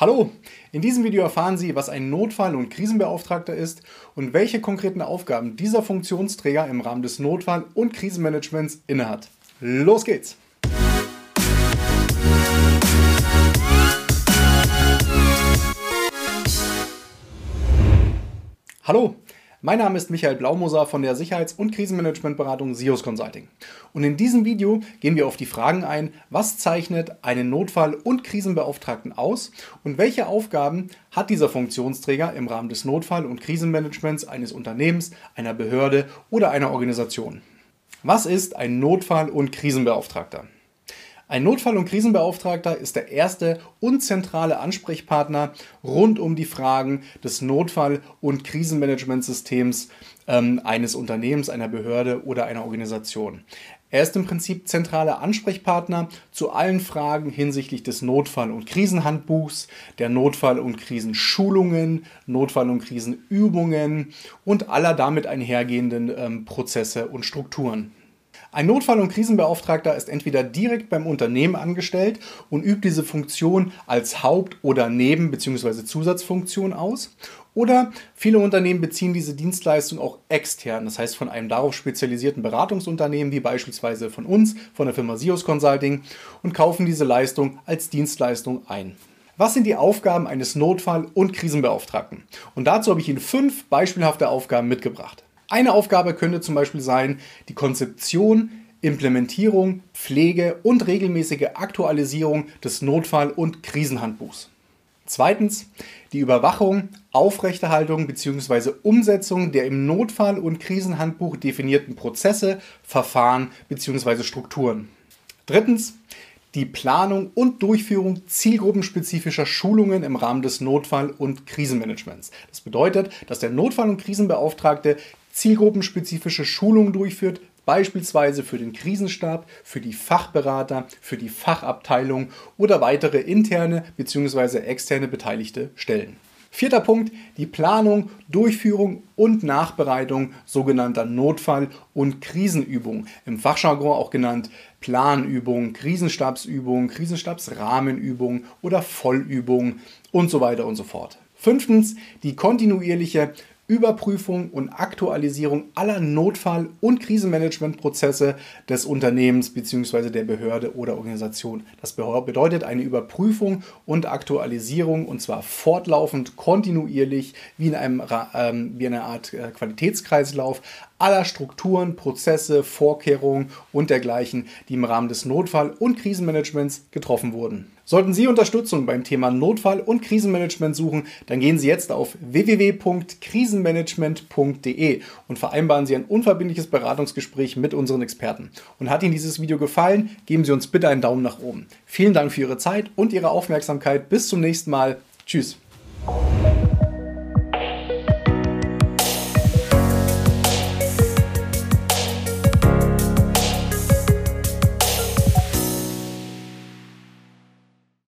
Hallo, in diesem Video erfahren Sie, was ein Notfall- und Krisenbeauftragter ist und welche konkreten Aufgaben dieser Funktionsträger im Rahmen des Notfall- und Krisenmanagements innehat. Los geht's! Hallo, mein Name ist Michael Blaumoser von der Sicherheits- und Krisenmanagementberatung SIOS Consulting. Und in diesem Video gehen wir auf die Fragen ein, was zeichnet einen Notfall- und Krisenbeauftragten aus und welche Aufgaben hat dieser Funktionsträger im Rahmen des Notfall- und Krisenmanagements eines Unternehmens, einer Behörde oder einer Organisation. Was ist ein Notfall- und Krisenbeauftragter? Ein Notfall- und Krisenbeauftragter ist der erste und zentrale Ansprechpartner rund um die Fragen des Notfall- und Krisenmanagementsystems ähm, eines Unternehmens, einer Behörde oder einer Organisation. Er ist im Prinzip zentraler Ansprechpartner zu allen Fragen hinsichtlich des Notfall- und Krisenhandbuchs, der Notfall- und Krisenschulungen, Notfall- und Krisenübungen und aller damit einhergehenden ähm, Prozesse und Strukturen. Ein Notfall- und Krisenbeauftragter ist entweder direkt beim Unternehmen angestellt und übt diese Funktion als Haupt- oder Neben- bzw. Zusatzfunktion aus. Oder viele Unternehmen beziehen diese Dienstleistung auch extern, das heißt von einem darauf spezialisierten Beratungsunternehmen wie beispielsweise von uns, von der Firma Sios Consulting und kaufen diese Leistung als Dienstleistung ein. Was sind die Aufgaben eines Notfall- und Krisenbeauftragten? Und dazu habe ich Ihnen fünf beispielhafte Aufgaben mitgebracht. Eine Aufgabe könnte zum Beispiel sein, die Konzeption, Implementierung, Pflege und regelmäßige Aktualisierung des Notfall- und Krisenhandbuchs. Zweitens die Überwachung, Aufrechterhaltung bzw. Umsetzung der im Notfall- und Krisenhandbuch definierten Prozesse, Verfahren bzw. Strukturen. Drittens die Planung und Durchführung zielgruppenspezifischer Schulungen im Rahmen des Notfall- und Krisenmanagements. Das bedeutet, dass der Notfall- und Krisenbeauftragte zielgruppenspezifische Schulungen durchführt, beispielsweise für den Krisenstab, für die Fachberater, für die Fachabteilung oder weitere interne bzw. externe beteiligte Stellen. Vierter Punkt, die Planung, Durchführung und Nachbereitung sogenannter Notfall- und Krisenübungen, im Fachjargon auch genannt Planübungen, Krisenstabsübungen, Krisenstabsrahmenübungen oder Vollübungen und so weiter und so fort. Fünftens, die kontinuierliche Überprüfung und Aktualisierung aller Notfall- und Krisenmanagementprozesse des Unternehmens bzw. der Behörde oder Organisation. Das bedeutet eine Überprüfung und Aktualisierung und zwar fortlaufend, kontinuierlich, wie in, einem, ähm, wie in einer Art äh, Qualitätskreislauf aller Strukturen, Prozesse, Vorkehrungen und dergleichen, die im Rahmen des Notfall- und Krisenmanagements getroffen wurden. Sollten Sie Unterstützung beim Thema Notfall- und Krisenmanagement suchen, dann gehen Sie jetzt auf www.krisenmanagement.de und vereinbaren Sie ein unverbindliches Beratungsgespräch mit unseren Experten. Und hat Ihnen dieses Video gefallen, geben Sie uns bitte einen Daumen nach oben. Vielen Dank für Ihre Zeit und Ihre Aufmerksamkeit. Bis zum nächsten Mal. Tschüss.